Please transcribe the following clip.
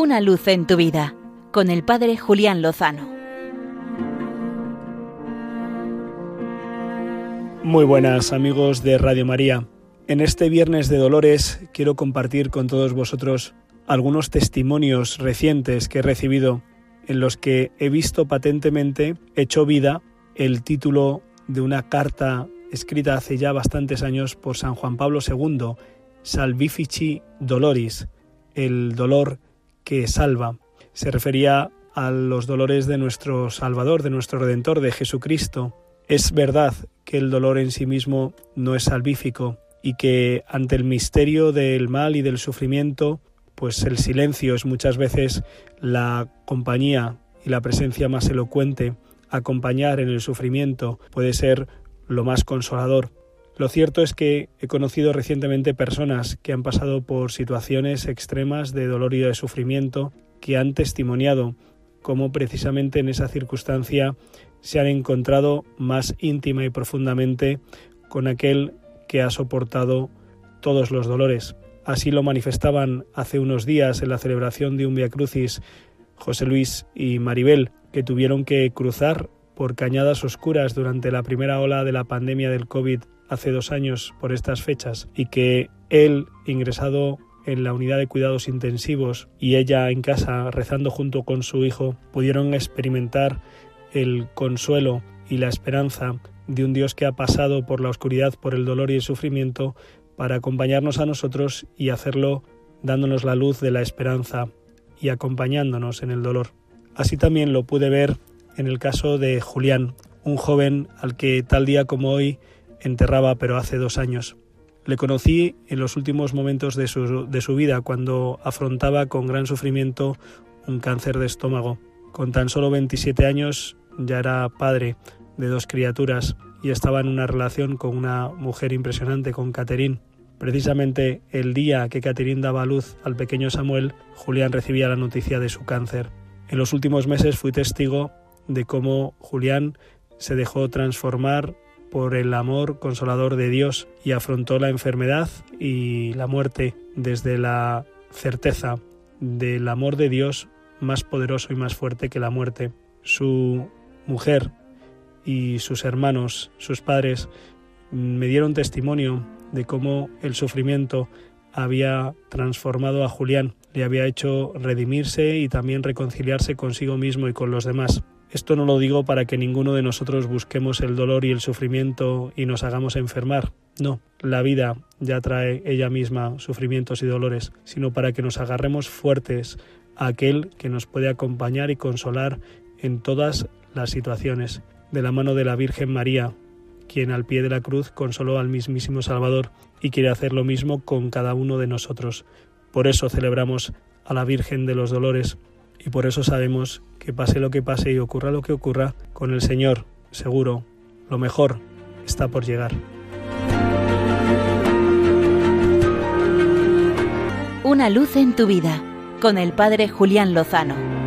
Una luz en tu vida con el Padre Julián Lozano. Muy buenas amigos de Radio María. En este viernes de Dolores quiero compartir con todos vosotros algunos testimonios recientes que he recibido en los que he visto patentemente hecho vida el título de una carta escrita hace ya bastantes años por San Juan Pablo II, Salvifici Doloris, el dolor que salva. Se refería a los dolores de nuestro Salvador, de nuestro Redentor, de Jesucristo. Es verdad que el dolor en sí mismo no es salvífico y que ante el misterio del mal y del sufrimiento, pues el silencio es muchas veces la compañía y la presencia más elocuente. Acompañar en el sufrimiento puede ser lo más consolador. Lo cierto es que he conocido recientemente personas que han pasado por situaciones extremas de dolor y de sufrimiento, que han testimoniado cómo precisamente en esa circunstancia se han encontrado más íntima y profundamente con aquel que ha soportado todos los dolores. Así lo manifestaban hace unos días en la celebración de un Via Crucis José Luis y Maribel, que tuvieron que cruzar por cañadas oscuras durante la primera ola de la pandemia del COVID hace dos años por estas fechas y que él, ingresado en la unidad de cuidados intensivos y ella en casa rezando junto con su hijo, pudieron experimentar el consuelo y la esperanza de un Dios que ha pasado por la oscuridad, por el dolor y el sufrimiento, para acompañarnos a nosotros y hacerlo dándonos la luz de la esperanza y acompañándonos en el dolor. Así también lo pude ver en el caso de Julián, un joven al que tal día como hoy enterraba pero hace dos años. Le conocí en los últimos momentos de su, de su vida, cuando afrontaba con gran sufrimiento un cáncer de estómago. Con tan solo 27 años ya era padre de dos criaturas y estaba en una relación con una mujer impresionante, con Catherine. Precisamente el día que Catherine daba luz al pequeño Samuel, Julián recibía la noticia de su cáncer. En los últimos meses fui testigo de cómo Julián se dejó transformar por el amor consolador de Dios y afrontó la enfermedad y la muerte desde la certeza del amor de Dios más poderoso y más fuerte que la muerte. Su mujer y sus hermanos, sus padres, me dieron testimonio de cómo el sufrimiento había transformado a Julián, le había hecho redimirse y también reconciliarse consigo mismo y con los demás. Esto no lo digo para que ninguno de nosotros busquemos el dolor y el sufrimiento y nos hagamos enfermar. No, la vida ya trae ella misma sufrimientos y dolores, sino para que nos agarremos fuertes a aquel que nos puede acompañar y consolar en todas las situaciones, de la mano de la Virgen María, quien al pie de la cruz consoló al mismísimo Salvador y quiere hacer lo mismo con cada uno de nosotros. Por eso celebramos a la Virgen de los Dolores y por eso sabemos que pase lo que pase y ocurra lo que ocurra, con el Señor, seguro, lo mejor está por llegar. Una luz en tu vida, con el Padre Julián Lozano.